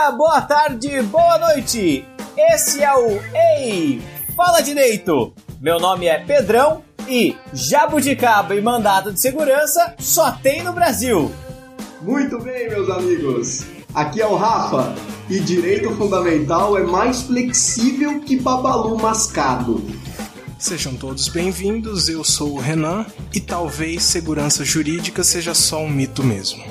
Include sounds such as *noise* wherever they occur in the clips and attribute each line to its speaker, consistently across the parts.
Speaker 1: dia, boa tarde, boa noite. Esse é o Ei, fala direito. Meu nome é Pedrão e jabuticaba e mandado de segurança só tem no Brasil.
Speaker 2: Muito bem, meus amigos. Aqui é o Rafa e direito fundamental é mais flexível que babalu mascado.
Speaker 3: Sejam todos bem-vindos, eu sou o Renan e talvez segurança jurídica seja só um mito mesmo.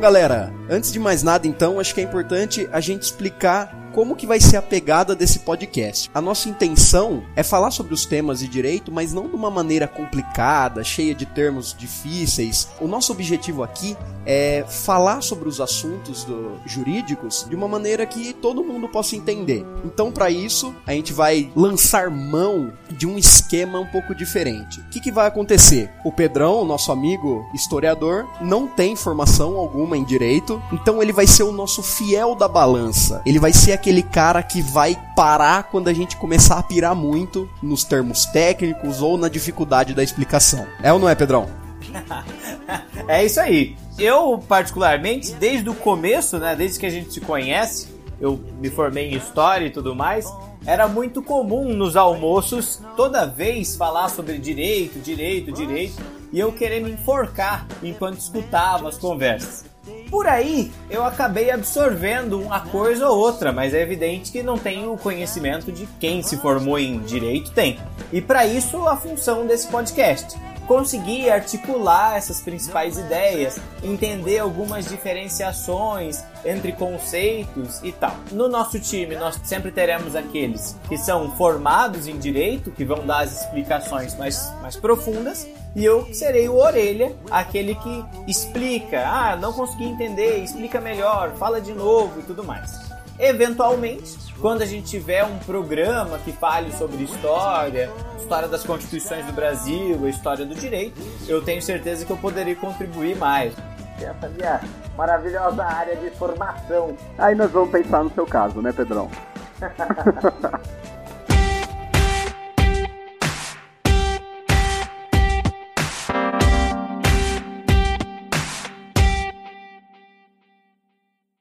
Speaker 4: Bom, galera, antes de mais nada, então, acho que é importante a gente explicar como que vai ser a pegada desse podcast. A nossa intenção é falar sobre os temas de direito, mas não de uma maneira complicada, cheia de termos difíceis. O nosso objetivo aqui é falar sobre os assuntos do, jurídicos de uma maneira que todo mundo possa entender. Então, para isso, a gente vai lançar mão de um esquema um pouco diferente. O que, que vai acontecer? O Pedrão, nosso amigo historiador, não tem formação alguma em direito, então ele vai ser o nosso fiel da balança. Ele vai ser aquele cara que vai parar quando a gente começar a pirar muito nos termos técnicos ou na dificuldade da explicação. É ou não é, Pedrão? *laughs*
Speaker 1: é isso aí. Eu, particularmente, desde o começo, né, desde que a gente se conhece, eu me formei em história e tudo mais, era muito comum nos almoços toda vez falar sobre direito, direito, direito, e eu querer me enforcar enquanto escutava as conversas. Por aí eu acabei absorvendo uma coisa ou outra, mas é evidente que não tenho o conhecimento de quem se formou em direito tem. E para isso a função desse podcast conseguir articular essas principais ideias, entender algumas diferenciações entre conceitos e tal. No nosso time, nós sempre teremos aqueles que são formados em direito, que vão dar as explicações mais, mais profundas, e eu serei o orelha, aquele que explica, ah, não consegui entender, explica melhor, fala de novo e tudo mais. Eventualmente, quando a gente tiver um programa que fale sobre história, história das constituições do Brasil, história do direito, eu tenho certeza que eu poderei contribuir mais.
Speaker 5: Essa minha maravilhosa área de formação.
Speaker 2: Aí nós vamos pensar no seu caso, né, Pedrão? *laughs*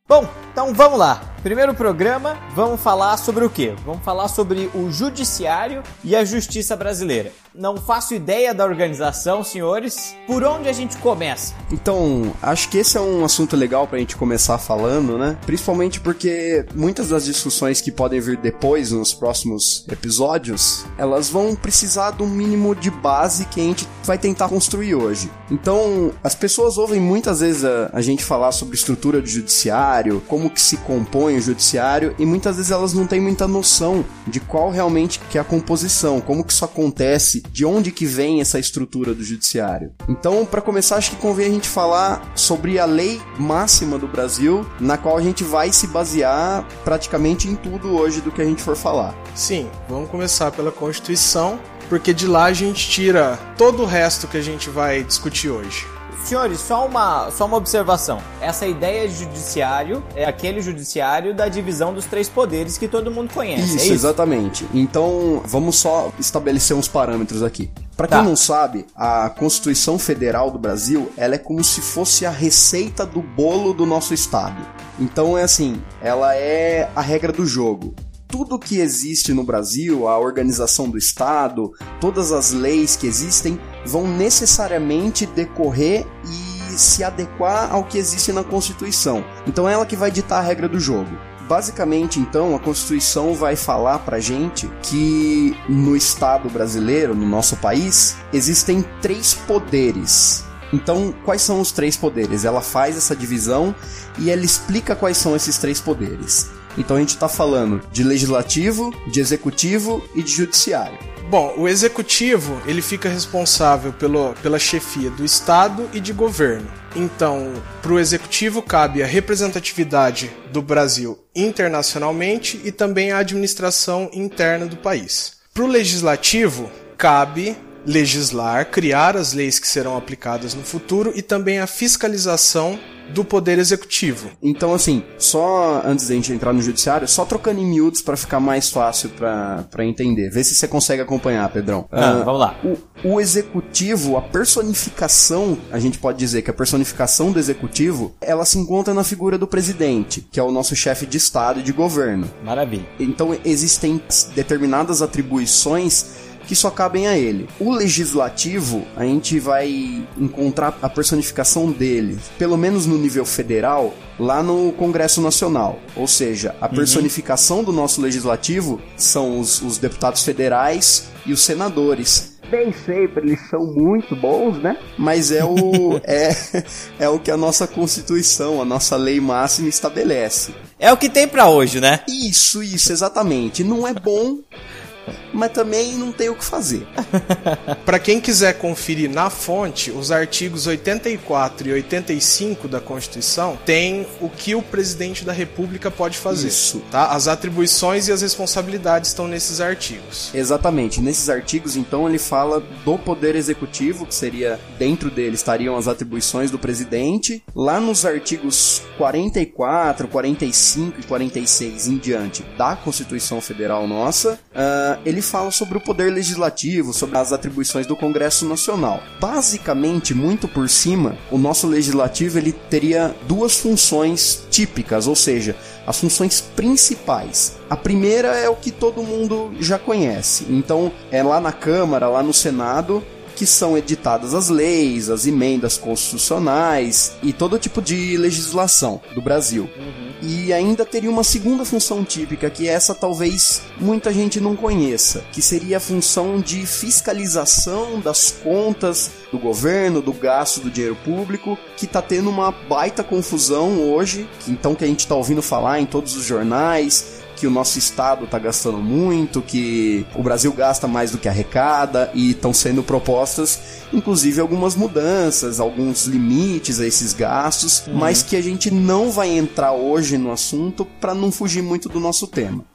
Speaker 1: Bom, então vamos lá. Primeiro programa, vamos falar sobre o quê? Vamos falar sobre o judiciário e a justiça brasileira. Não faço ideia da organização, senhores. Por onde a gente começa?
Speaker 4: Então, acho que esse é um assunto legal pra gente começar falando, né? Principalmente porque muitas das discussões que podem vir depois, nos próximos episódios, elas vão precisar um mínimo de base que a gente vai tentar construir hoje. Então, as pessoas ouvem muitas vezes a, a gente falar sobre estrutura do judiciário, como que se compõe o judiciário, e muitas vezes elas não têm muita noção de qual realmente que é a composição, como que isso acontece, de onde que vem essa estrutura do judiciário. Então, para começar, acho que convém a gente falar sobre a lei máxima do Brasil, na qual a gente vai se basear praticamente em tudo hoje do que a gente for falar.
Speaker 3: Sim, vamos começar pela Constituição, porque de lá a gente tira todo o resto que a gente vai discutir hoje.
Speaker 1: Senhores, só uma, só uma observação. Essa ideia de judiciário é aquele judiciário da divisão dos três poderes que todo mundo conhece.
Speaker 4: Isso,
Speaker 1: é isso?
Speaker 4: exatamente. Então, vamos só estabelecer uns parâmetros aqui. Para quem
Speaker 1: Tá.
Speaker 4: não sabe, a Constituição Federal do Brasil, ela é como se fosse a receita do bolo do nosso estado. Então é assim, ela é a regra do jogo. Tudo que existe no Brasil, a organização do Estado, todas as leis que existem, vão necessariamente decorrer e se adequar ao que existe na Constituição. Então é ela que vai ditar a regra do jogo. Basicamente, então, a Constituição vai falar pra gente que no Estado brasileiro, no nosso país, existem três poderes. Então, quais são os três poderes? Ela faz essa divisão e ela explica quais são esses três poderes. Então, a gente está falando de legislativo, de executivo e de judiciário.
Speaker 3: Bom, o executivo ele fica responsável pelo, pela chefia do Estado e de governo. Então, para o executivo cabe a representatividade do Brasil internacionalmente e também a administração interna do país. Para o legislativo cabe legislar, criar as leis que serão aplicadas no futuro e também a fiscalização do poder executivo.
Speaker 4: Então, assim, só antes da gente entrar no judiciário, só trocando em miúdos para ficar mais fácil para entender. Vê se você consegue acompanhar, Pedrão.
Speaker 1: Ah, vamos lá.
Speaker 4: O, o executivo, a personificação, a gente pode dizer que a personificação do executivo, ela se encontra na figura do presidente, que é o nosso chefe de estado e de governo.
Speaker 1: Maravilha.
Speaker 4: Então, existem determinadas atribuições que só cabem a ele. O legislativo, a gente vai encontrar a personificação dele, pelo menos no nível federal, lá no Congresso Nacional. Ou seja, a personificação do nosso legislativo são os, os deputados federais e os senadores.
Speaker 5: Nem sempre eles são muito bons, né?
Speaker 4: Mas é o, *laughs* é, é o que a nossa Constituição, a nossa lei máxima estabelece.
Speaker 1: É o que tem pra hoje, né?
Speaker 4: Isso, isso, exatamente. Não é bom, mas também não tem o que fazer. *laughs*
Speaker 3: Para quem quiser conferir na fonte, os artigos 84 e 85 da Constituição tem o que o presidente da República pode fazer.
Speaker 4: Isso.
Speaker 3: Tá? As atribuições e as responsabilidades estão nesses artigos.
Speaker 4: Exatamente. Nesses artigos, então, ele fala do poder executivo, que seria dentro dele estariam as atribuições do presidente. Lá nos artigos 44, 45 e 46 em diante da Constituição Federal nossa, ah, ele fala sobre o poder legislativo, sobre as atribuições do Congresso Nacional. Basicamente, muito por cima, o nosso legislativo ele teria duas funções típicas, ou seja, as funções principais. A primeira é o que todo mundo já conhece. Então, é lá na Câmara, lá no Senado, que são editadas as leis, as emendas constitucionais e todo tipo de legislação do Brasil. E ainda teria uma segunda função típica, que essa talvez muita gente não conheça, que seria a função de fiscalização das contas do governo, do gasto do dinheiro público, que tá tendo uma baita confusão hoje, que então que a gente tá ouvindo falar em todos os jornais, que o nosso estado está gastando muito, que o Brasil gasta mais do que arrecada e estão sendo propostas, inclusive, algumas mudanças, alguns limites a esses gastos, mas que a gente não vai entrar hoje no assunto para não fugir muito do nosso tema.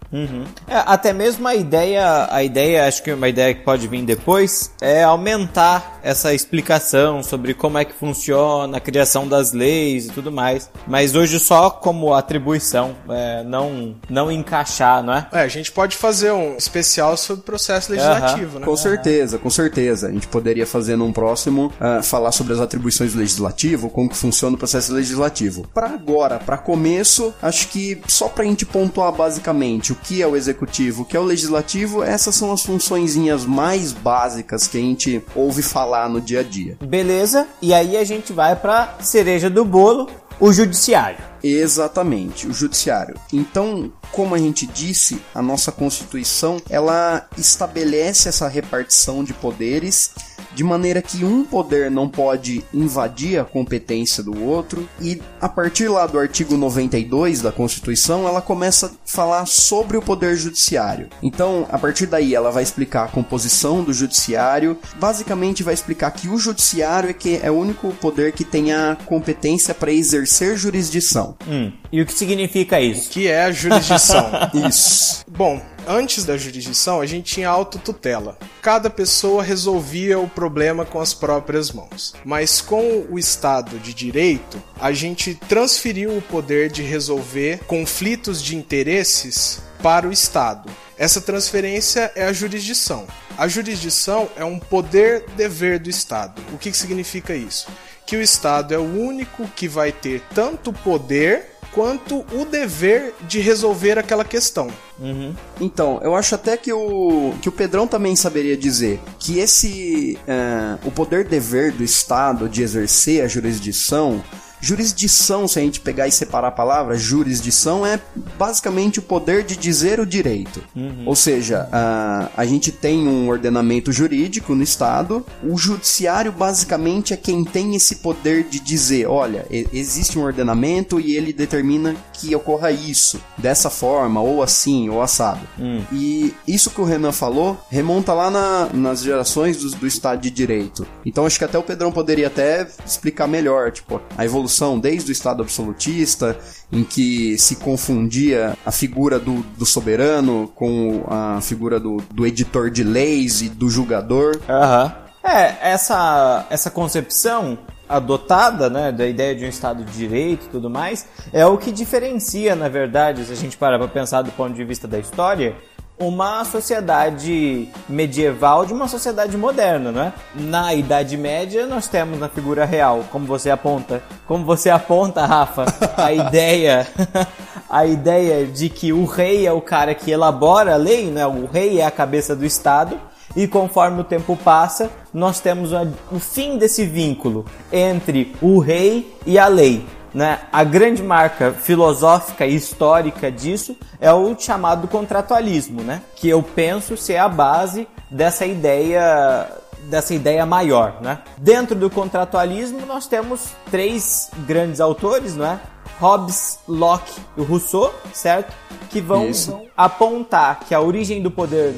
Speaker 1: É, até mesmo a ideia, a ideia, acho que uma ideia que pode vir depois, é aumentar essa explicação sobre como é que funciona a criação das leis e tudo mais. Mas hoje só como atribuição, é, não, não encaixar, não é?
Speaker 3: É, a gente pode fazer um especial sobre o processo legislativo, né?
Speaker 4: Com certeza, com certeza. A gente poderia fazer num próximo ah, falar sobre as atribuições do legislativo, como que funciona o processo legislativo. Para agora, para começo, acho que só pra gente pontuar basicamente o que é o executivo, o que é o legislativo, essas são as funçõezinhas mais básicas que a gente ouve falar no dia a dia.
Speaker 1: Beleza? E aí a gente vai pra cereja do bolo, o judiciário.
Speaker 4: Exatamente, o judiciário. Então, como a gente disse, a nossa Constituição, ela estabelece essa repartição de poderes de maneira que um poder não pode invadir a competência do outro e a partir lá do artigo 92 da Constituição, ela começa a falar sobre o poder judiciário. Então, a partir daí ela vai explicar a composição do judiciário, basicamente vai explicar que o judiciário é que é o único poder que tem a competência para exercer jurisdição.
Speaker 1: Hum, E o que significa isso?
Speaker 3: Que é a jurisdição. *laughs*
Speaker 4: Isso.
Speaker 3: Bom, antes da jurisdição, a gente tinha autotutela. Cada pessoa resolvia o problema com as próprias mãos. Mas com o Estado de Direito, a gente transferiu o poder de resolver conflitos de interesses para o Estado. Essa transferência é a jurisdição. A jurisdição é um poder-dever do Estado. O que significa isso? Que o Estado é o único que vai ter tanto poder quanto o dever de resolver aquela questão.
Speaker 4: Então, eu acho até que o, que o Pedrão também saberia dizer que esse. é, o poder dever do Estado de exercer a jurisdição Jurisdição, se a gente pegar e separar a palavra, jurisdição é basicamente o poder de dizer o direito. Ou seja, a, a gente tem um ordenamento jurídico no Estado, o judiciário basicamente é quem tem esse poder de dizer: olha, existe um ordenamento e ele determina que ocorra isso, dessa forma, ou assim, ou assado. E isso que o Renan falou remonta lá na- nas gerações do, do Estado de Direito. Então acho que até o Pedrão poderia até explicar melhor, tipo, a evolução desde o Estado absolutista, em que se confundia a figura do, do soberano com a figura do, do editor de leis e do julgador.
Speaker 1: Aham. É, essa, essa concepção adotada, né, da ideia de um Estado de Direito e tudo mais, é o que diferencia, na verdade, se a gente parar para pensar do ponto de vista da história, uma sociedade medieval de uma sociedade moderna, né? Na Idade Média nós temos na figura real, como você aponta, como você aponta, Rafa, a *laughs* ideia, a ideia de que o rei é o cara que elabora a lei, né? O rei é a cabeça do Estado e conforme o tempo passa, nós temos a- o fim desse vínculo entre o rei e a lei. Né? A grande marca filosófica e histórica disso é o chamado contratualismo, né? que eu penso ser a base dessa ideia dessa ideia maior, né? Dentro do contratualismo nós temos três grandes autores, não é? Hobbes, Locke e Rousseau, certo? Que vão
Speaker 4: Isso.
Speaker 1: apontar que a origem do poder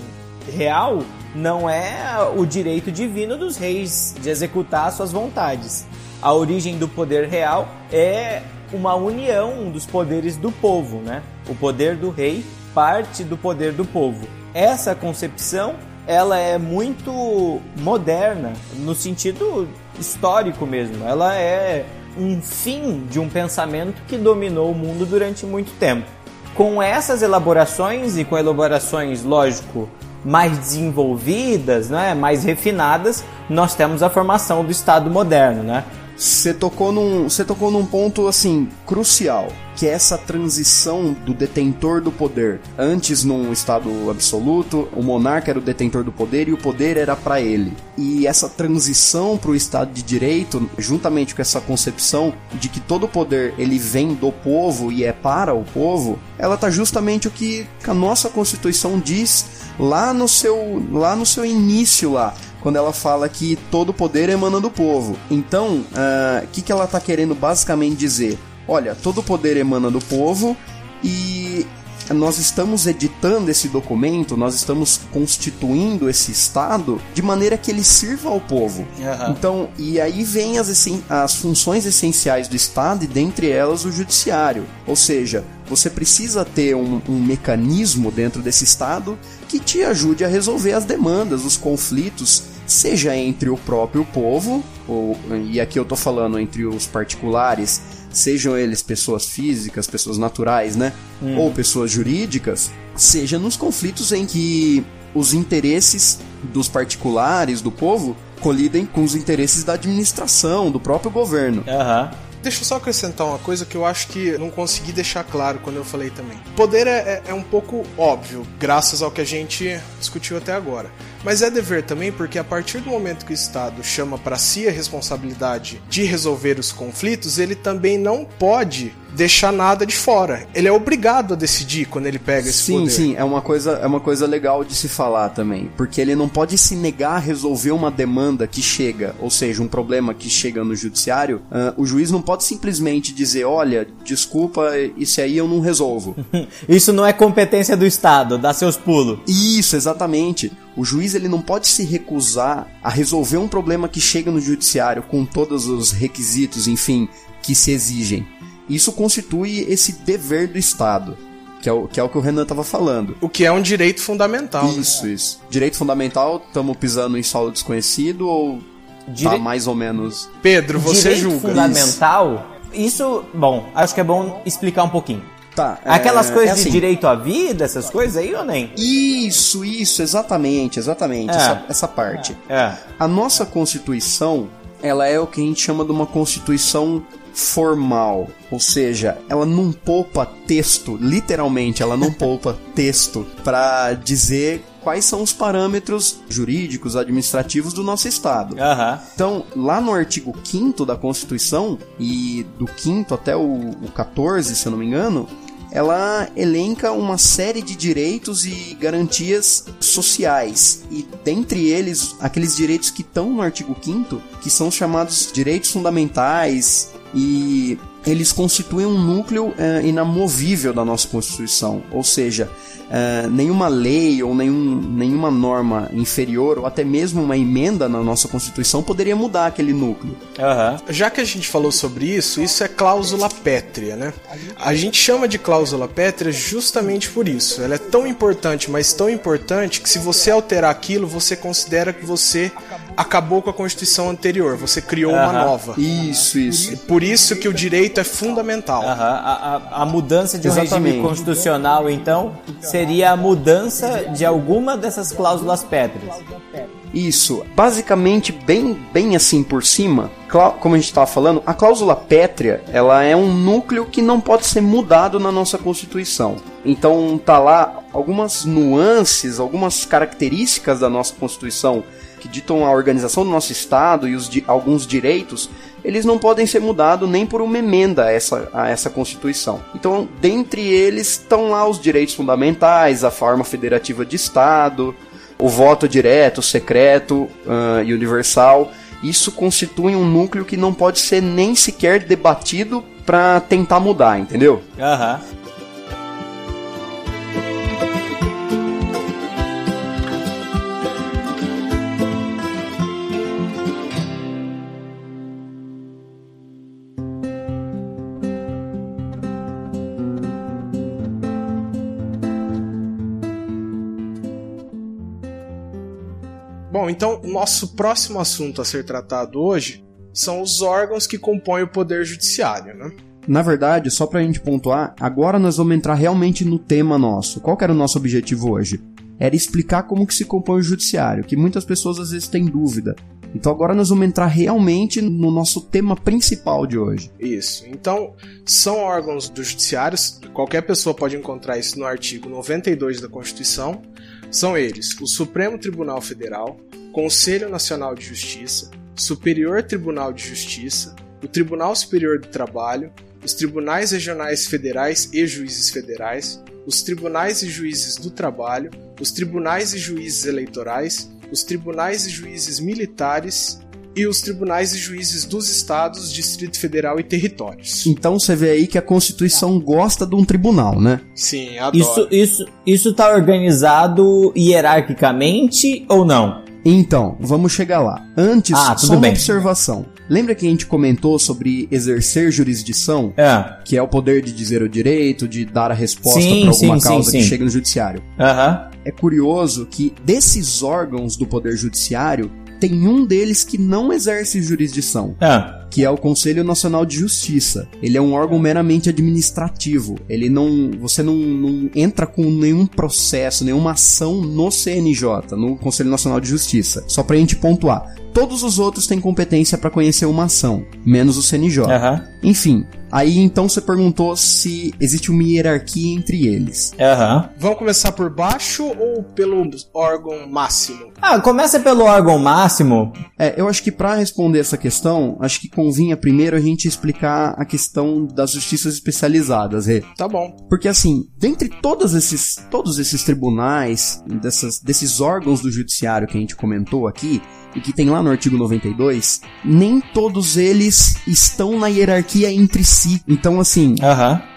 Speaker 1: real não é o direito divino dos reis de executar suas vontades. A origem do poder real é uma união dos poderes do povo, né? O poder do rei parte do poder do povo. Essa concepção, ela é muito moderna no sentido histórico mesmo. Ela é um fim de um pensamento que dominou o mundo durante muito tempo. Com essas elaborações e com elaborações, lógico, mais desenvolvidas, né, mais refinadas, nós temos a formação do Estado moderno, né?
Speaker 4: Você tocou num, você tocou num ponto assim crucial, que é essa transição do detentor do poder. Antes num estado absoluto, o monarca era o detentor do poder e o poder era para ele. E essa transição para o estado de direito, juntamente com essa concepção de que todo o poder ele vem do povo e é para o povo, ela tá justamente o que a nossa Constituição diz lá no seu lá no seu início lá quando ela fala que todo poder emana do povo. Então, ah, o que, que ela está querendo basicamente dizer? Olha, todo poder emana do povo e nós estamos editando esse documento, nós estamos constituindo esse Estado de maneira que ele sirva ao povo.
Speaker 1: Aham.
Speaker 4: Então, e aí vem as, essen- as funções essenciais do Estado e dentre elas o judiciário. Ou seja, você precisa ter um, um mecanismo dentro desse Estado que te ajude a resolver as demandas, os conflitos, seja entre o próprio povo, ou, e aqui eu tô falando entre os particulares, sejam eles pessoas físicas, pessoas naturais, né? Ou pessoas jurídicas, seja nos conflitos em que os interesses dos particulares, do povo, colidem com os interesses da administração, do próprio governo.
Speaker 1: Aham.
Speaker 3: Deixa eu só acrescentar uma coisa que eu acho que não consegui deixar claro quando eu falei também. Poder é, é- é um pouco óbvio, graças ao que a gente discutiu até agora. Mas é dever também porque a partir do momento que o Estado chama para si a responsabilidade de resolver os conflitos, ele também não pode deixar nada de fora. Ele é obrigado a decidir quando ele pega esse
Speaker 4: Sim,
Speaker 3: poder.
Speaker 4: sim, é uma coisa, é uma coisa legal de se falar também, porque ele não pode se negar a resolver uma demanda que chega, ou seja, um problema que chega no judiciário. ah, o juiz não pode simplesmente dizer, olha, desculpa, isso aí eu não resolvo. *laughs*
Speaker 1: Isso não é competência do Estado, dá seus pulos.
Speaker 4: Isso, exatamente. O juiz ele não pode se recusar a resolver um problema que chega no judiciário com todos os requisitos, enfim, que se exigem. Isso constitui esse dever do Estado, que é o que, é o, que o Renan estava falando.
Speaker 3: O que é um direito fundamental. né?
Speaker 4: Isso, isso. Direito fundamental, estamos pisando em solo desconhecido ou tá
Speaker 1: Dire-
Speaker 4: mais ou menos.
Speaker 3: Pedro, você
Speaker 1: Direito
Speaker 3: julga.
Speaker 1: fundamental, isso, bom, acho que é bom explicar um pouquinho.
Speaker 4: Tá. é-
Speaker 1: Aquelas coisas
Speaker 4: é
Speaker 1: de
Speaker 4: assim.
Speaker 1: direito à vida, essas coisas aí ou nem?
Speaker 4: Isso, isso, exatamente, exatamente,
Speaker 1: É.
Speaker 4: essa, essa parte.
Speaker 1: É.
Speaker 4: A nossa Constituição, ela é o que a gente chama de uma Constituição formal, ou seja, ela não poupa texto, literalmente, ela não *laughs* poupa texto pra dizer quais são os parâmetros jurídicos, administrativos do nosso Estado.
Speaker 1: Aham.
Speaker 4: Então, lá no artigo 5 da Constituição, e do 5 até o, o 14, se eu não me engano, ela elenca uma série de direitos e garantias sociais. E dentre eles, aqueles direitos que estão no artigo 5 que são chamados direitos fundamentais e eles constituem um núcleo eh, inamovível da nossa Constituição. Ou seja, eh, nenhuma lei ou nenhum, nenhuma norma inferior ou até mesmo uma emenda na nossa Constituição poderia mudar aquele núcleo.
Speaker 1: Aham.
Speaker 3: Já que a gente falou sobre isso, isso é cláusula pétrea, né? A gente chama de cláusula pétrea justamente por isso. Ela é tão importante, mas tão importante que se você alterar aquilo, você considera que você acabou com a Constituição anterior, você criou uma
Speaker 1: Aham.
Speaker 3: nova.
Speaker 4: Isso, isso.
Speaker 3: Por isso que o direito é fundamental.
Speaker 1: Aham. A, a, a mudança de um regime constitucional, então, seria a mudança de alguma dessas cláusulas pétreas.
Speaker 4: Isso, basicamente bem, bem assim por cima, como a gente estava falando, a cláusula pétrea, ela é um núcleo que não pode ser mudado na nossa Constituição. Então tá lá algumas nuances, algumas características da nossa Constituição que ditam a organização do nosso Estado e os di- alguns direitos, eles não podem ser mudados nem por uma emenda a essa, a essa Constituição. Então, dentre eles estão lá os direitos fundamentais, a forma federativa de Estado, o voto direto, secreto ah, e universal. Isso constitui um núcleo que não pode ser nem sequer debatido para tentar mudar, entendeu?
Speaker 1: Aham.
Speaker 3: Bom, então o nosso próximo assunto a ser tratado hoje são os órgãos que compõem o Poder Judiciário, né?
Speaker 4: Na verdade, só pra gente pontuar, agora nós vamos entrar realmente no tema nosso. Qual era o nosso objetivo hoje? Era explicar como que se compõe o judiciário, que muitas pessoas às vezes têm dúvida. Então agora nós vamos entrar realmente no nosso tema principal de hoje.
Speaker 3: Isso. Então, são órgãos do judiciário, qualquer pessoa pode encontrar isso no artigo 92 da Constituição. São eles: o Supremo Tribunal Federal, Conselho Nacional de Justiça, Superior Tribunal de Justiça, o Tribunal Superior do Trabalho, os tribunais regionais federais e juízes federais, os tribunais e juízes do trabalho, os tribunais e juízes eleitorais, os tribunais e juízes militares e os tribunais e juízes dos estados, Distrito Federal e territórios.
Speaker 4: Então você vê aí que a Constituição gosta de um tribunal, né?
Speaker 3: Sim, adoro.
Speaker 1: Isso, isso, isso tá organizado hierarquicamente ou não?
Speaker 4: Então, vamos chegar lá. Antes,
Speaker 1: Ah, tudo
Speaker 4: só uma
Speaker 1: bem.
Speaker 4: observação. Lembra que a gente comentou sobre exercer jurisdição?
Speaker 1: É.
Speaker 4: Que é o poder de dizer o direito, de dar a resposta para alguma
Speaker 1: sim,
Speaker 4: causa
Speaker 1: sim,
Speaker 4: que
Speaker 1: sim.
Speaker 4: chega no judiciário.
Speaker 1: Aham.
Speaker 4: É curioso que desses órgãos do poder judiciário, tem um deles que não exerce jurisdição,
Speaker 1: Ah.
Speaker 4: Que é o Conselho Nacional de Justiça. Ele é um órgão meramente administrativo. Ele não, você não, não entra com nenhum processo, nenhuma ação no CNJ, no Conselho Nacional de Justiça. Só pra gente pontuar. Todos os outros têm competência pra conhecer uma ação, menos o CNJ.
Speaker 1: Aham.
Speaker 4: Enfim, aí então você perguntou se existe uma hierarquia entre eles.
Speaker 1: Aham.
Speaker 3: Vamos começar por baixo ou pelo órgão máximo?
Speaker 1: Ah, começa pelo órgão máximo.
Speaker 4: É, eu acho que pra responder essa questão, acho que convinha primeiro a gente explicar a questão das justiças especializadas, Rê.
Speaker 3: Tá bom.
Speaker 4: Porque assim, dentre todos esses, todos esses tribunais, dessas, desses órgãos do judiciário que a gente comentou aqui, e que tem lá no artigo 92, nem todos eles estão na hierarquia entre si. Então, assim,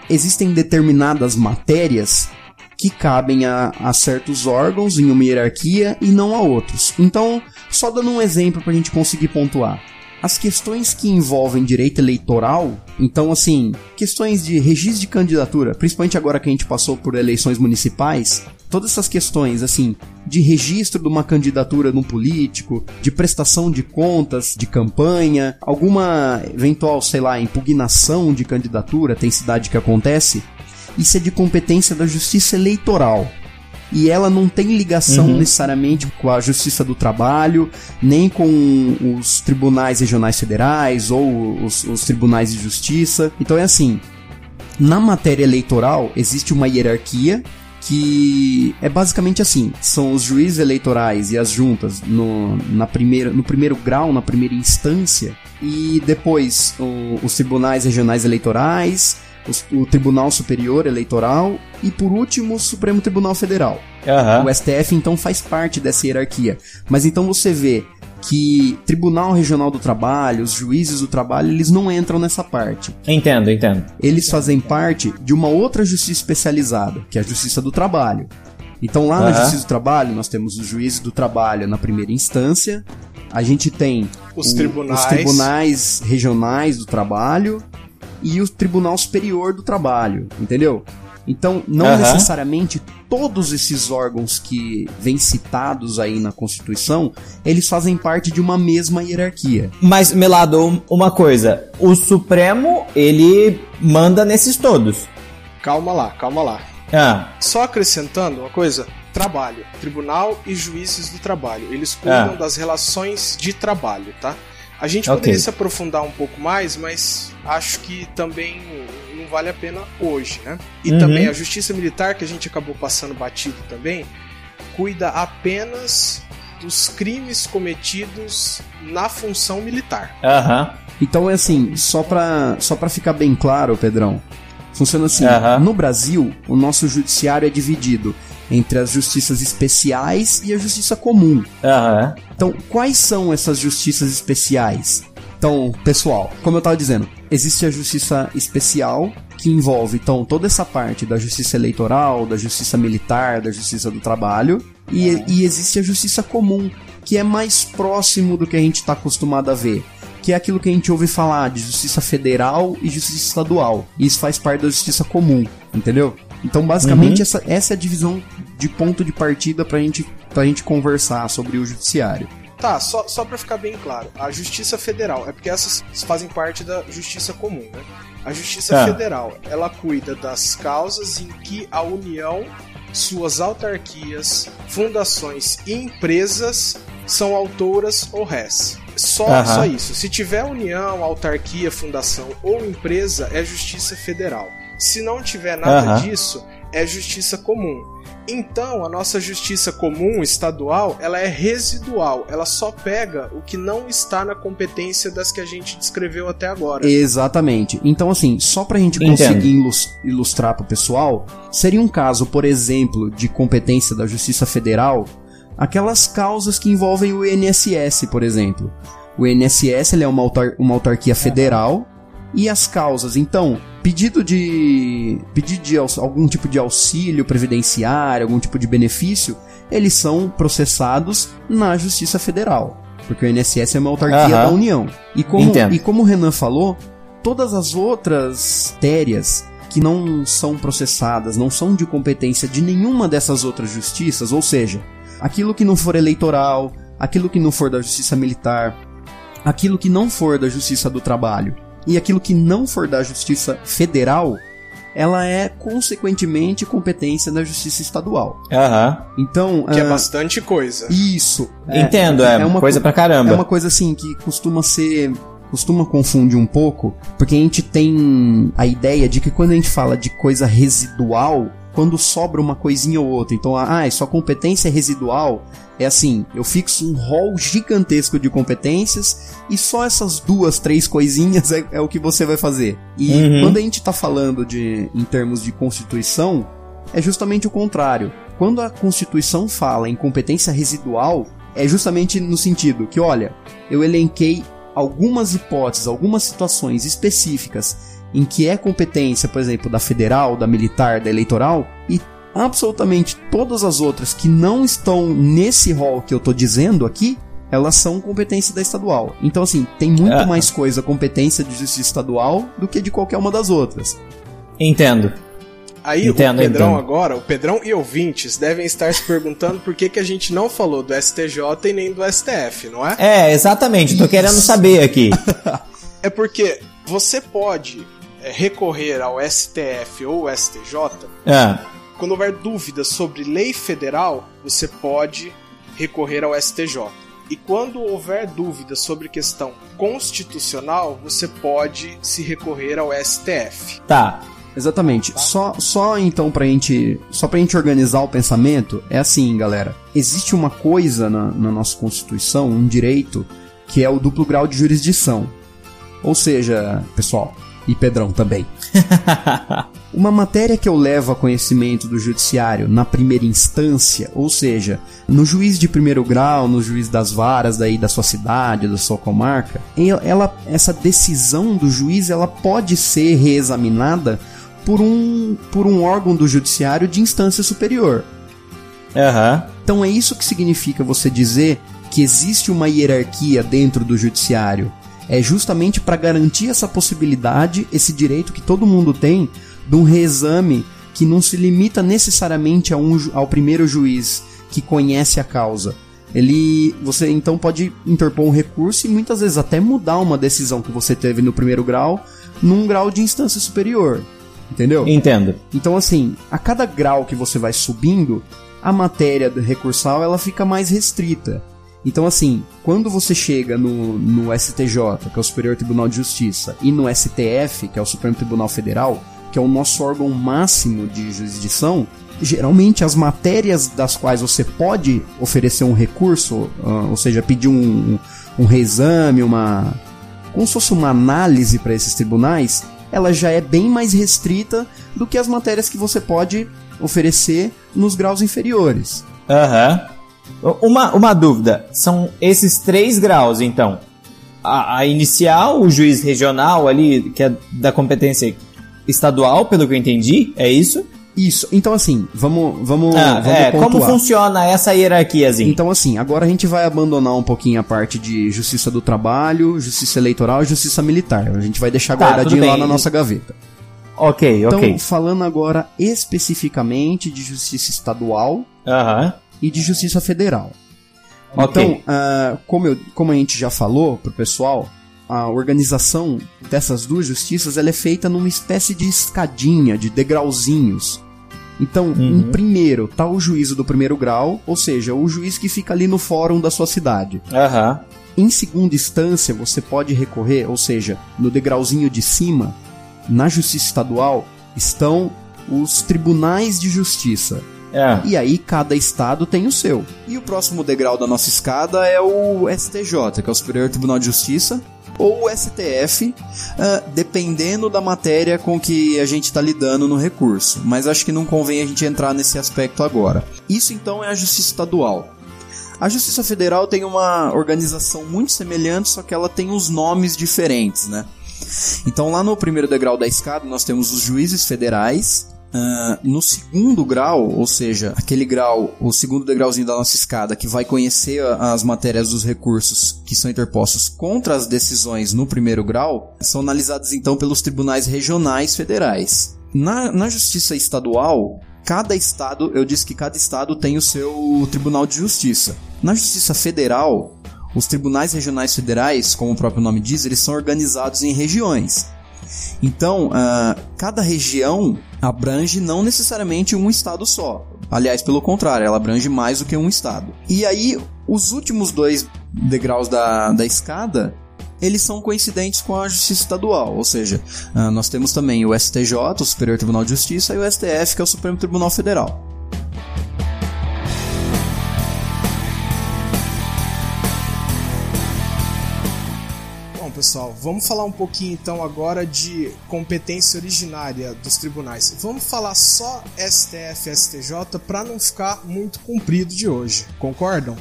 Speaker 4: existem determinadas matérias que cabem a, a certos órgãos em uma hierarquia e não a outros. Então, só dando um exemplo para a gente conseguir pontuar. As questões que envolvem direito eleitoral, então assim, questões de registro de candidatura, principalmente agora que a gente passou por eleições municipais, todas essas questões assim, de registro de uma candidatura num político, de prestação de contas, de campanha, alguma eventual, sei lá, impugnação de candidatura, tem cidade que acontece, isso é de competência da Justiça Eleitoral. E ela não tem ligação necessariamente com a Justiça do Trabalho, nem com os tribunais regionais federais ou os, os tribunais de justiça. Então é assim: na matéria eleitoral existe uma hierarquia que é basicamente assim: são os juízes eleitorais e as juntas no, na primeira, no primeiro grau, na primeira instância, e depois o, os tribunais regionais eleitorais, o Tribunal Superior Eleitoral e, por último, o Supremo Tribunal Federal.
Speaker 1: Aham.
Speaker 4: O STF então faz parte dessa hierarquia. Mas então você vê que Tribunal Regional do Trabalho, os juízes do trabalho, eles não entram nessa parte.
Speaker 1: Entendo, entendo.
Speaker 4: Eles fazem parte de uma outra justiça especializada, que é a Justiça do Trabalho. Então lá na
Speaker 1: Aham.
Speaker 4: Justiça do Trabalho, nós temos os juízes do trabalho na primeira instância, a gente tem
Speaker 3: Os
Speaker 4: o-
Speaker 3: tribunais.
Speaker 4: os tribunais regionais do trabalho e o Tribunal Superior do Trabalho, entendeu? Então, não
Speaker 1: Aham.
Speaker 4: necessariamente todos esses órgãos que vêm citados aí na Constituição, eles fazem parte de uma mesma hierarquia.
Speaker 1: Mas, Melado, um- uma coisa. O Supremo, ele manda nesses todos.
Speaker 3: Calma lá, calma lá.
Speaker 1: Ah,
Speaker 3: Só acrescentando uma coisa: trabalho, tribunal e juízes do trabalho. Eles cuidam
Speaker 1: Ah.
Speaker 3: das relações de trabalho, tá? A gente
Speaker 1: Ok.
Speaker 3: poderia se aprofundar um pouco mais, mas acho que também não vale a pena hoje, né? E
Speaker 1: Uhum.
Speaker 3: também a justiça militar, que a gente acabou passando batido também, cuida apenas dos crimes cometidos na função militar.
Speaker 1: aham.
Speaker 4: Então é assim, só pra, só pra ficar bem claro, Pedrão, funciona assim.
Speaker 1: Aham.
Speaker 4: No Brasil, o nosso judiciário é dividido entre as justiças especiais e a justiça comum.
Speaker 1: Aham.
Speaker 4: Então, quais são essas justiças especiais? Então, pessoal, como eu tava dizendo, existe a justiça especial, que envolve, então, toda essa parte da justiça eleitoral, da justiça militar, da justiça do trabalho, e, e existe a justiça comum, que é mais próximo do que a gente está acostumado a ver. Que é aquilo que a gente ouve falar de justiça federal e justiça estadual. E isso faz parte da justiça comum, entendeu? Então, basicamente, essa, essa é a divisão de ponto de partida pra gente, pra gente conversar sobre o judiciário.
Speaker 3: Tá, só, só pra ficar bem claro, a Justiça Federal, é porque essas fazem parte da Justiça Comum, né? A Justiça
Speaker 1: Ah.
Speaker 3: Federal, ela cuida das causas em que a União, suas autarquias, fundações e empresas são autoras ou réis. Só,
Speaker 1: Aham.
Speaker 3: só isso. Se tiver união, autarquia, fundação ou empresa, é Justiça Federal. Se não tiver nada
Speaker 1: Aham.
Speaker 3: disso, é Justiça Comum. Então, a nossa justiça comum estadual, ela é residual, ela só pega o que não está na competência das que a gente descreveu até agora.
Speaker 4: Exatamente. Então, assim, só pra gente
Speaker 1: Entendo.
Speaker 4: conseguir ilus- ilustrar pro pessoal, seria um caso, por exemplo, de competência da Justiça Federal, aquelas causas que envolvem o INSS, por exemplo. O INSS ele é uma, autar- uma autarquia federal e as causas, então, pedido de pedido de algum tipo de auxílio previdenciário, algum tipo de benefício, eles são processados na Justiça Federal, porque o INSS é uma autarquia
Speaker 1: Aham.
Speaker 4: da União. E como,
Speaker 1: Entendo.
Speaker 4: e como o Renan falou, todas as outras matérias que não são processadas, não são de competência de nenhuma dessas outras justiças, ou seja, aquilo que não for eleitoral, aquilo que não for da justiça militar, aquilo que não for da justiça do trabalho e aquilo que não for da justiça federal, ela é consequentemente competência da justiça estadual.
Speaker 1: Aham.
Speaker 4: Então,
Speaker 3: Que é
Speaker 4: ah,
Speaker 3: bastante coisa.
Speaker 4: isso.
Speaker 1: Entendo, é,
Speaker 4: uma
Speaker 1: coisa
Speaker 4: co-
Speaker 1: pra caramba.
Speaker 4: é uma coisa assim que costuma ser. costuma confundir um pouco, porque a gente tem a ideia de que quando a gente fala de coisa residual, quando sobra uma coisinha ou outra, então, ah, sua competência é residual, é assim, eu fixo um rol gigantesco de competências e só essas duas, três coisinhas é, é o que você vai fazer. E
Speaker 1: Uhum.
Speaker 4: quando a gente tá falando de, em termos de constituição, é justamente o contrário. Quando a Constituição fala em competência residual, é justamente no sentido que, olha, eu elenquei algumas hipóteses, algumas situações específicas em que é competência, por exemplo, da federal, da militar, da eleitoral, e absolutamente todas as outras que não estão nesse rol que eu tô dizendo aqui, elas são competência da estadual. Então, assim, tem muito
Speaker 1: Ah.
Speaker 4: mais coisa competência de justiça estadual do que de qualquer uma das outras.
Speaker 1: Entendo.
Speaker 3: Aí
Speaker 1: Entendo,
Speaker 3: o Pedrão
Speaker 1: entendo.
Speaker 3: agora, o Pedrão e ouvintes devem estar se perguntando por que, que a gente não falou do STJ e nem do STF, não é?
Speaker 1: É, exatamente. Tô querendo saber aqui. *laughs*
Speaker 3: É porque você pode é, recorrer ao STF ou STJ
Speaker 1: Ah,
Speaker 3: quando houver dúvidas sobre lei federal, você pode recorrer ao STJ. E quando houver dúvidas sobre questão constitucional, você pode se recorrer ao STF.
Speaker 1: tá.
Speaker 4: Exatamente. Só, só então pra gente, só pra gente organizar o pensamento, é assim, galera. Existe uma coisa na, na nossa Constituição, um direito, que é o duplo grau de jurisdição. Ou seja, pessoal, e Pedrão também. *laughs* Uma matéria que eu levo a conhecimento do judiciário na primeira instância, ou seja, no juiz de primeiro grau, no juiz das varas daí da sua cidade, da sua comarca, ela, essa decisão do juiz ela pode ser reexaminada por um, por um órgão do judiciário de instância superior.
Speaker 1: Uhum.
Speaker 4: Então é isso que significa você dizer que existe uma hierarquia dentro do judiciário. É justamente para garantir essa possibilidade, esse direito que todo mundo tem de um reexame que não se limita necessariamente a um, ao primeiro juiz que conhece a causa. Ele, você então pode interpor um recurso e muitas vezes até mudar uma decisão que você teve no primeiro grau num grau de instância superior. Entendeu?
Speaker 1: Entendo.
Speaker 4: Então assim, a cada grau que você vai subindo, a matéria recursal ela fica mais restrita. Então, assim, quando você chega no, no STJ, que é o Superior Tribunal de Justiça, e no STF, que é o Supremo Tribunal Federal, que é o nosso órgão máximo de jurisdição, geralmente as matérias das quais você pode oferecer um recurso, uh, ou seja, pedir um, um, um reexame, uma. como se fosse uma análise para esses tribunais, ela já é bem mais restrita do que as matérias que você pode oferecer nos graus inferiores.
Speaker 1: Aham. Uhum. Uma, uma dúvida: são esses três graus, então? A, a inicial, o juiz regional ali, que é da competência estadual, pelo que eu entendi, é isso?
Speaker 4: Isso. Então, assim, vamos, vamos,
Speaker 1: ah,
Speaker 4: vamos
Speaker 1: é, Como funciona essa hierarquia?
Speaker 4: Então, assim, agora a gente vai abandonar um pouquinho a parte de justiça do trabalho, justiça eleitoral e justiça militar. A gente vai deixar tá, guardadinho lá na nossa gaveta.
Speaker 1: Ok,
Speaker 4: então,
Speaker 1: ok.
Speaker 4: Então, falando agora especificamente de justiça estadual
Speaker 1: uh
Speaker 4: e de justiça federal.
Speaker 1: Okay.
Speaker 4: Então, uh, como, eu, como a gente já falou pro pessoal, a organização dessas duas justiças ela é feita numa espécie de escadinha, de degrauzinhos. Então, uhum. em primeiro tá o juízo do primeiro grau, ou seja, o juiz que fica ali no fórum da sua cidade.
Speaker 1: Uhum.
Speaker 4: Em segunda instância, você pode recorrer, ou seja, no degrauzinho de cima, na justiça estadual, estão os tribunais de justiça.
Speaker 1: É.
Speaker 4: E aí cada estado tem o seu. E o próximo degrau da nossa escada é o STJ, que é o Superior Tribunal de Justiça, ou o STF, uh, dependendo da matéria com que a gente está lidando no recurso. Mas acho que não convém a gente entrar nesse aspecto agora. Isso então é a Justiça Estadual. A Justiça Federal tem uma organização muito semelhante, só que ela tem os nomes diferentes, né? Então, lá no primeiro degrau da escada, nós temos os juízes federais, Uh, no segundo grau, ou seja, aquele grau, o segundo degrauzinho da nossa escada, que vai conhecer as matérias dos recursos que são interpostos contra as decisões no primeiro grau, são analisadas então pelos tribunais regionais federais. Na, na justiça estadual, cada estado, eu disse que cada estado tem o seu tribunal de justiça. Na justiça federal, os tribunais regionais federais, como o próprio nome diz, eles são organizados em regiões. Então, uh, cada região abrange não necessariamente um estado só. Aliás, pelo contrário, ela abrange mais do que um estado. E aí, os últimos dois degraus da, da escada eles são coincidentes com a justiça estadual, ou seja, uh, nós temos também o STJ, o Superior Tribunal de Justiça, e o STF, que é o Supremo Tribunal Federal.
Speaker 3: Pessoal, vamos falar um pouquinho então agora de competência originária dos tribunais. Vamos falar só STF STJ para não ficar muito comprido de hoje. Concordam?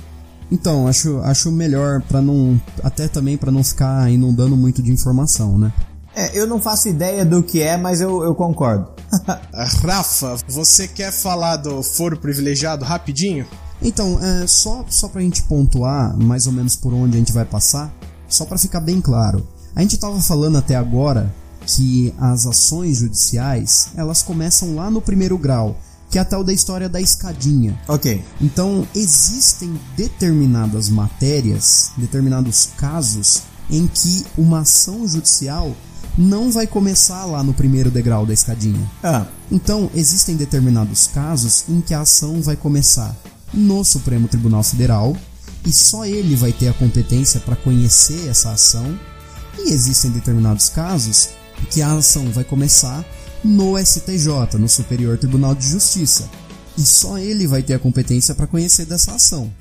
Speaker 4: Então, acho, acho melhor para não até também para não ficar inundando muito de informação, né?
Speaker 1: É, eu não faço ideia do que é, mas eu, eu concordo. *laughs*
Speaker 3: Rafa, você quer falar do foro privilegiado rapidinho?
Speaker 4: Então, é, só, só pra gente pontuar mais ou menos por onde a gente vai passar, só para ficar bem claro, a gente estava falando até agora que as ações judiciais elas começam lá no primeiro grau, que é a tal da história da escadinha.
Speaker 1: Ok.
Speaker 4: Então existem determinadas matérias, determinados casos em que uma ação judicial não vai começar lá no primeiro degrau da escadinha.
Speaker 1: Ah.
Speaker 4: Então existem determinados casos em que a ação vai começar no Supremo Tribunal Federal e só ele vai ter a competência para conhecer essa ação. E existem determinados casos que a ação vai começar no STJ, no Superior Tribunal de Justiça. E só ele vai ter a competência para conhecer dessa ação.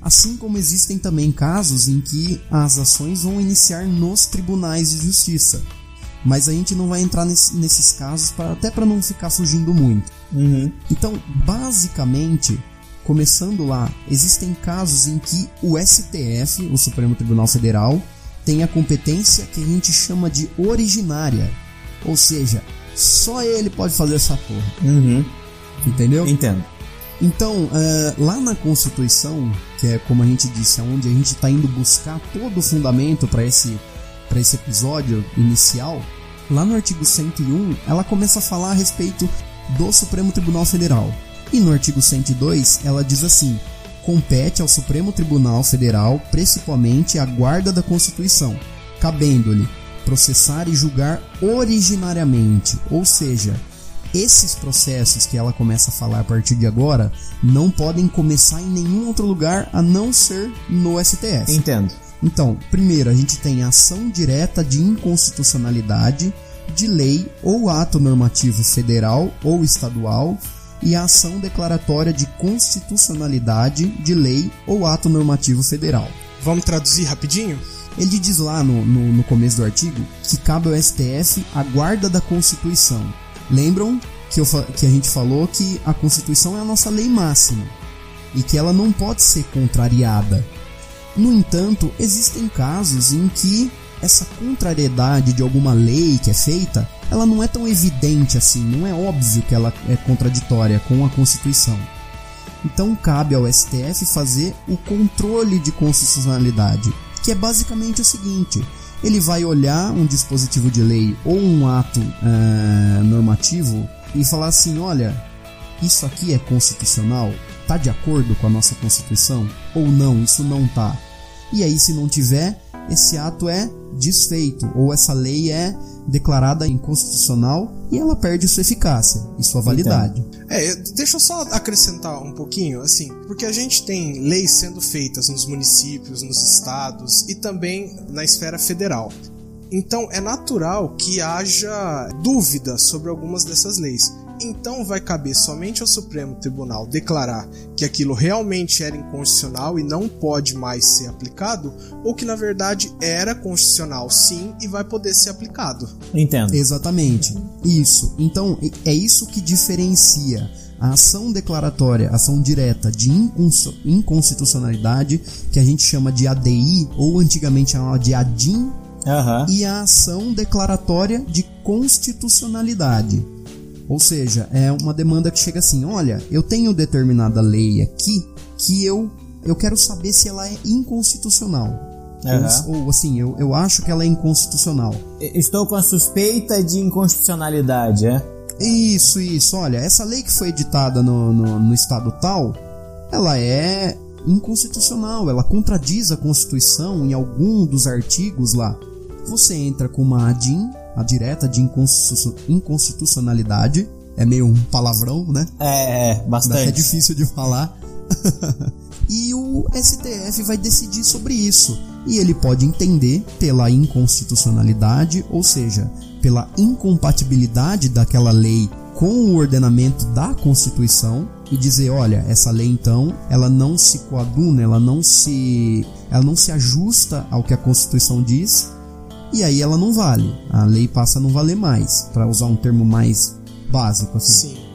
Speaker 4: Assim como existem também casos em que as ações vão iniciar nos tribunais de justiça. Mas a gente não vai entrar nesse, nesses casos pra, até para não ficar fugindo muito.
Speaker 1: Uhum.
Speaker 4: Então, basicamente, começando lá, existem casos em que o STF, o Supremo Tribunal Federal, tem a competência que a gente chama de originária. Ou seja, só ele pode fazer essa porra.
Speaker 1: Uhum.
Speaker 4: Entendeu?
Speaker 1: Entendo.
Speaker 4: Então, eh, lá na Constituição, que é como a gente disse, onde a gente está indo buscar todo o fundamento para esse, pra esse episódio inicial, lá no artigo 101, ela começa a falar a respeito do Supremo Tribunal Federal. E no artigo 102, ela diz assim: compete ao Supremo Tribunal Federal, principalmente, a guarda da Constituição, cabendo-lhe processar e julgar originariamente, ou seja, esses processos que ela começa a falar a partir de agora não podem começar em nenhum outro lugar a não ser no STF.
Speaker 1: Entendo.
Speaker 4: Então, primeiro a gente tem a ação direta de inconstitucionalidade de lei ou ato normativo federal ou estadual e a ação declaratória de constitucionalidade de lei ou ato normativo federal.
Speaker 3: Vamos traduzir rapidinho?
Speaker 4: Ele diz lá no, no, no começo do artigo que cabe ao STF a guarda da Constituição. Lembram que, eu, que a gente falou que a Constituição é a nossa lei máxima e que ela não pode ser contrariada. No entanto, existem casos em que essa contrariedade de alguma lei que é feita, ela não é tão evidente assim, não é óbvio que ela é contraditória com a Constituição. Então cabe ao STF fazer o controle de constitucionalidade, que é basicamente o seguinte: ele vai olhar um dispositivo de lei ou um ato eh, normativo e falar assim, olha, isso aqui é constitucional? Tá de acordo com a nossa Constituição? Ou não, isso não tá? E aí, se não tiver, esse ato é desfeito, ou essa lei é declarada inconstitucional e ela perde sua eficácia e sua validade.
Speaker 3: É, eu- deixa eu só acrescentar um pouquinho, assim, porque a gente tem leis sendo feitas nos municípios, nos estados e também na esfera federal. Então é natural que haja dúvida sobre algumas dessas leis. Então vai caber somente ao Supremo Tribunal declarar que aquilo realmente era inconstitucional e não pode mais ser aplicado, ou que na verdade era constitucional sim e vai poder ser aplicado.
Speaker 1: Entendo.
Speaker 4: Exatamente. Isso. Então, é isso que diferencia a ação declaratória, ação direta de inconstitucionalidade, que a gente chama de ADI, ou antigamente chamava de ADIM,
Speaker 1: Aham.
Speaker 4: e a ação declaratória de constitucionalidade. Ou seja, é uma demanda que chega assim: olha, eu tenho determinada lei aqui que eu, eu quero saber se ela é inconstitucional.
Speaker 1: Aham.
Speaker 4: Ou, ou assim, eu, eu acho que ela é inconstitucional.
Speaker 1: Estou com a suspeita de inconstitucionalidade, é?
Speaker 4: Isso, isso. Olha, essa lei que foi editada no, no, no estado tal, ela é inconstitucional, ela contradiz a Constituição em algum dos artigos lá. Você entra com uma ADIM, a direta de inconstitu- inconstitucionalidade, é meio um palavrão, né?
Speaker 1: É, é,
Speaker 4: Até
Speaker 1: bastante.
Speaker 4: difícil de falar. *laughs* e o STF vai decidir sobre isso. E ele pode entender pela inconstitucionalidade, ou seja, pela incompatibilidade daquela lei com o ordenamento da Constituição e dizer, olha, essa lei então, ela não se coaduna, ela não se ela não se ajusta ao que a Constituição diz, e aí ela não vale. A lei passa a não valer mais, para usar um termo mais básico assim.
Speaker 3: Sim.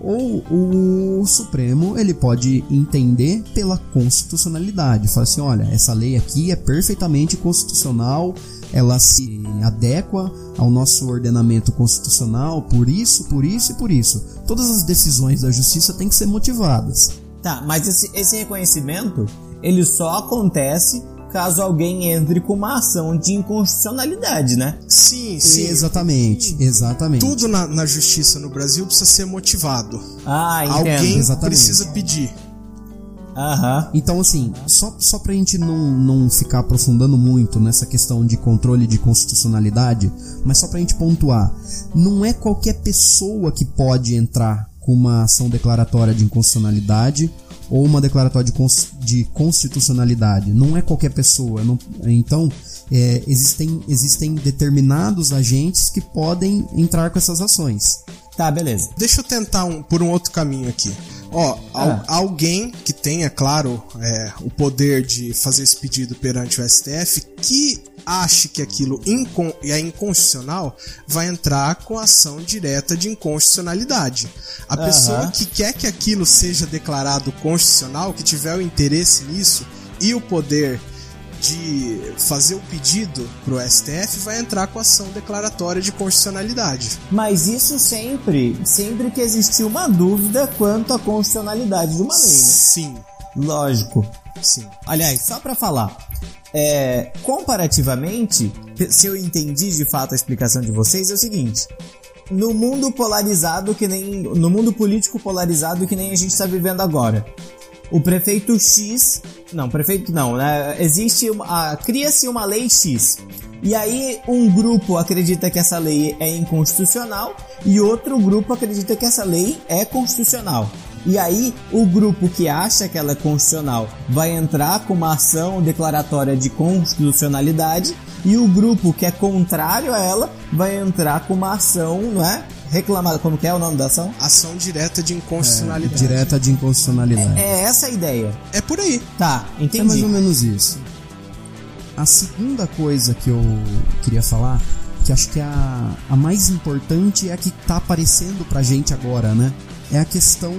Speaker 4: Ou o Supremo ele pode entender pela constitucionalidade, falar assim, olha, essa lei aqui é perfeitamente constitucional, ela se adequa ao nosso ordenamento constitucional por isso, por isso e por isso. Todas as decisões da justiça têm que ser motivadas.
Speaker 1: Tá, mas esse, esse reconhecimento, ele só acontece caso alguém entre com uma ação de inconstitucionalidade, né?
Speaker 3: Sim, sim.
Speaker 4: Exatamente, exatamente.
Speaker 3: Tudo na, na justiça no Brasil precisa ser motivado.
Speaker 1: Ah, entendo.
Speaker 3: Alguém
Speaker 4: exatamente.
Speaker 3: precisa pedir.
Speaker 1: Aham.
Speaker 4: Então, assim, só, só pra gente não, não ficar aprofundando muito nessa questão de controle de constitucionalidade, mas só pra gente pontuar, não é qualquer pessoa que pode entrar com uma ação declaratória de inconstitucionalidade ou uma declaratória de, cons de constitucionalidade. Não é qualquer pessoa. Não, então, é, existem, existem determinados agentes que podem entrar com essas ações.
Speaker 1: Tá, beleza.
Speaker 3: Deixa eu tentar um, por um outro caminho aqui. Ó,
Speaker 1: Ah.
Speaker 3: alguém que tenha, claro, é, o poder de fazer esse pedido perante o STF, que ache que aquilo incon- é inconstitucional, vai entrar com ação direta de inconstitucionalidade. A pessoa que quer que aquilo seja declarado constitucional, que tiver o interesse nisso e o poder de fazer o pedido pro STF, vai entrar com ação declaratória de constitucionalidade.
Speaker 1: Mas isso sempre, sempre que existir uma dúvida quanto à constitucionalidade de uma lei, né?
Speaker 3: Sim,
Speaker 1: Lógico.
Speaker 3: sim.
Speaker 1: Aliás, só pra falar, é, comparativamente, se eu entendi de fato a explicação de vocês, é o seguinte: no mundo polarizado que nem, no mundo político polarizado que nem a gente está vivendo agora, o prefeito X, não, prefeito não, né? Existe uma, cria-se uma lei X. E aí um grupo acredita que essa lei é inconstitucional e outro grupo acredita que essa lei é constitucional. E aí o grupo que acha que ela é constitucional vai entrar com uma ação declaratória de constitucionalidade e o grupo que é contrário a ela vai entrar com uma ação, não é? Reclamada, como que é o nome da ação?
Speaker 3: Ação direta de inconstitucionalidade.
Speaker 4: Direta de inconstitucionalidade.
Speaker 1: É essa a ideia.
Speaker 3: É por aí.
Speaker 1: Tá,
Speaker 4: É mais
Speaker 1: entendi.
Speaker 4: ou menos isso. A segunda coisa que eu queria falar, que acho que é a, a mais importante é a que tá aparecendo pra gente agora, né? É a questão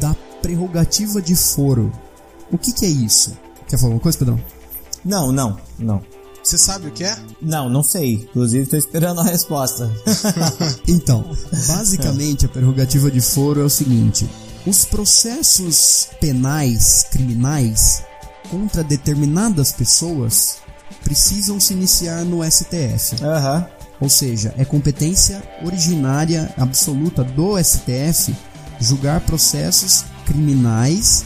Speaker 4: da prerrogativa de foro. O que que é isso? Quer falar alguma coisa, Pedrão?
Speaker 1: Não, não, não.
Speaker 3: Você sabe o que é?
Speaker 1: Não, não sei. Inclusive, tô esperando a resposta. *laughs*
Speaker 4: Então, basicamente a prerrogativa de foro é o seguinte: os processos penais, criminais contra determinadas pessoas precisam se iniciar no STF.
Speaker 1: Aham.
Speaker 4: Ou seja, é competência originária absoluta do STF julgar processos criminais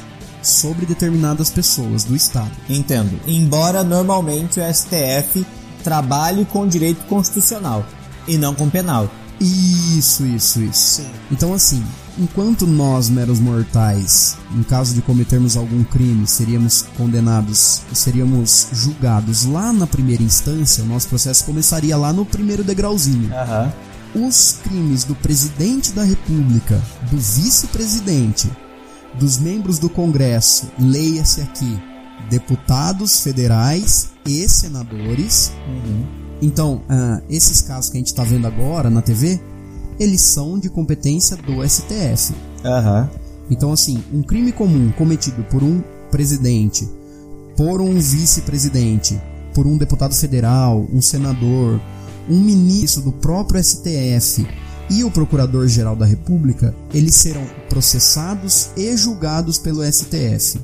Speaker 4: sobre determinadas pessoas do Estado.
Speaker 1: Entendo. Embora normalmente o STF trabalhe com direito constitucional e não com penal.
Speaker 4: Isso, isso, isso.
Speaker 3: Sim.
Speaker 4: Então, assim, enquanto nós, meros mortais, em caso de cometermos algum crime, seríamos condenados, seríamos julgados lá na primeira instância, o nosso processo começaria lá no primeiro degrauzinho.
Speaker 1: Aham.
Speaker 4: Os crimes do presidente da República, do vice-presidente, dos membros do Congresso, leia-se aqui, deputados federais e senadores. Então, ah, esses casos que a gente está vendo agora na TV, eles são de competência do STF.
Speaker 1: Aham.
Speaker 4: Então, assim, um crime comum cometido por um presidente, por um vice-presidente, por um deputado federal, um senador, um ministro do próprio STF e o procurador-geral da República, eles serão processados e julgados pelo STF.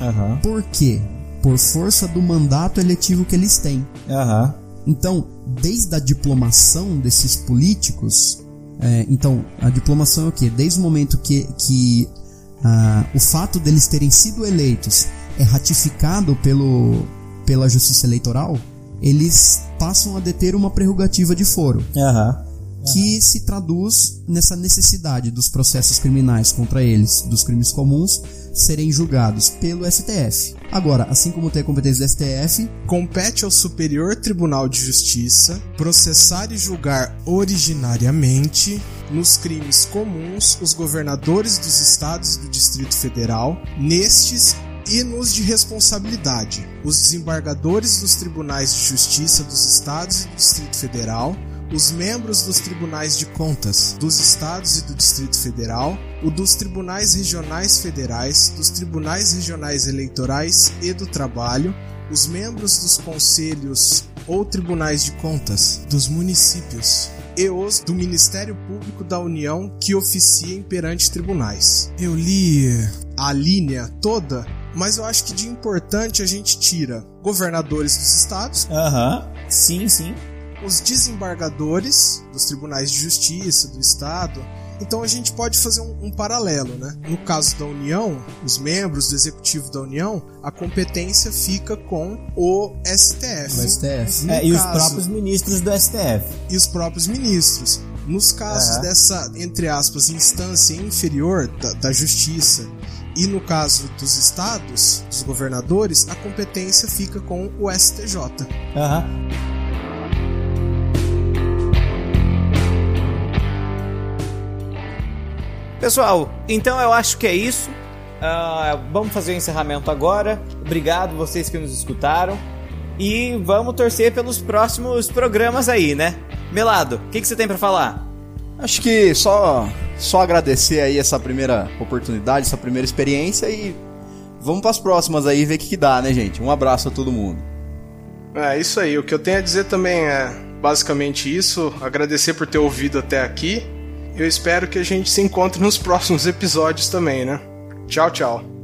Speaker 1: Aham.
Speaker 4: Por quê? Por força do mandato eletivo que eles têm.
Speaker 1: Aham.
Speaker 4: Então, desde a diplomação desses políticos, é, então, a diplomação é o quê? Desde o momento que, que ah, o fato deles terem sido eleitos é ratificado pelo, pela justiça eleitoral, eles passam a deter uma prerrogativa de foro,
Speaker 1: Aham.
Speaker 4: Que se traduz nessa necessidade dos processos criminais contra eles, dos crimes comuns, serem julgados pelo STF. Agora, assim como tem a competência do STF,
Speaker 3: Compete ao Superior Tribunal de Justiça processar e julgar originariamente nos crimes comuns os governadores dos estados e do Distrito Federal, nestes e nos de responsabilidade, os desembargadores dos tribunais de justiça dos estados e do Distrito Federal, os membros dos tribunais de contas dos estados e do Distrito Federal, o dos tribunais regionais federais, dos tribunais regionais eleitorais e do trabalho, os membros dos conselhos ou tribunais de contas dos municípios e os do Ministério Público da União que oficiem perante tribunais. Eu li a linha toda, mas eu acho que de importante a gente tira governadores dos estados,
Speaker 1: Aham. Sim, sim.
Speaker 3: Os desembargadores dos tribunais de justiça do estado. Então a gente pode fazer um, um paralelo, né? No caso da União, os membros do executivo da União, a competência fica com o STF.
Speaker 4: o STF.
Speaker 1: É, e os
Speaker 3: caso-
Speaker 1: próprios ministros do STF.
Speaker 3: e os próprios ministros. Nos casos
Speaker 1: Aham.
Speaker 3: dessa, entre aspas, instância inferior da, da justiça E no caso dos estados, dos governadores, a competência fica com o STJ.
Speaker 1: Aham. Pessoal, então eu acho que é isso. Uh, vamos fazer o encerramento agora. Obrigado vocês que nos escutaram. E vamos torcer pelos próximos programas aí, né? Melado, o que, que você tem para falar?
Speaker 4: Acho que só só agradecer aí essa primeira oportunidade, essa primeira experiência e vamos para as próximas aí ver o que, que dá, né, gente? Um abraço a todo mundo.
Speaker 3: É isso aí. O que eu tenho a dizer também é basicamente isso. Agradecer por ter ouvido até aqui. Eu espero que a gente se encontre nos próximos episódios também, né? Tchau, tchau.